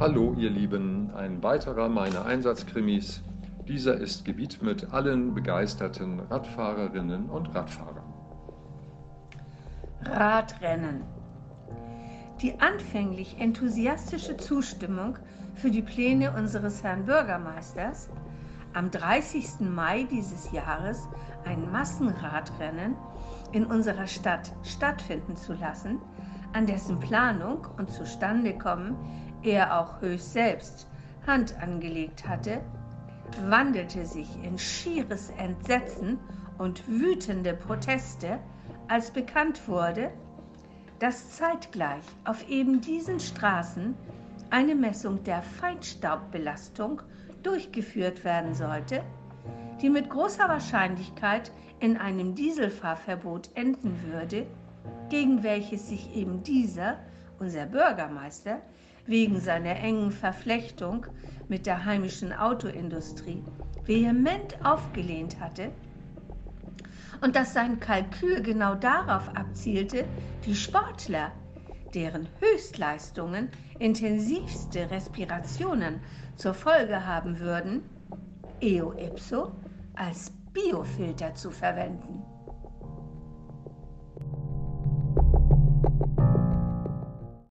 Hallo ihr Lieben, ein weiterer meiner Einsatzkrimis. Dieser ist gewidmet allen begeisterten Radfahrerinnen und Radfahrern. Radrennen. Die anfänglich enthusiastische Zustimmung für die Pläne unseres Herrn Bürgermeisters, am 30. Mai dieses Jahres ein Massenradrennen in unserer Stadt stattfinden zu lassen, an dessen Planung und Zustandekommen er auch höchst selbst Hand angelegt hatte, wandelte sich in schieres Entsetzen und wütende Proteste, als bekannt wurde, dass zeitgleich auf eben diesen Straßen eine Messung der Feinstaubbelastung durchgeführt werden sollte, die mit großer Wahrscheinlichkeit in einem Dieselfahrverbot enden würde, gegen welches sich eben dieser, unser Bürgermeister, wegen seiner engen Verflechtung mit der heimischen Autoindustrie vehement aufgelehnt hatte und dass sein Kalkül genau darauf abzielte, die Sportler, deren Höchstleistungen intensivste Respirationen zur Folge haben würden, eo ipso als Biofilter zu verwenden.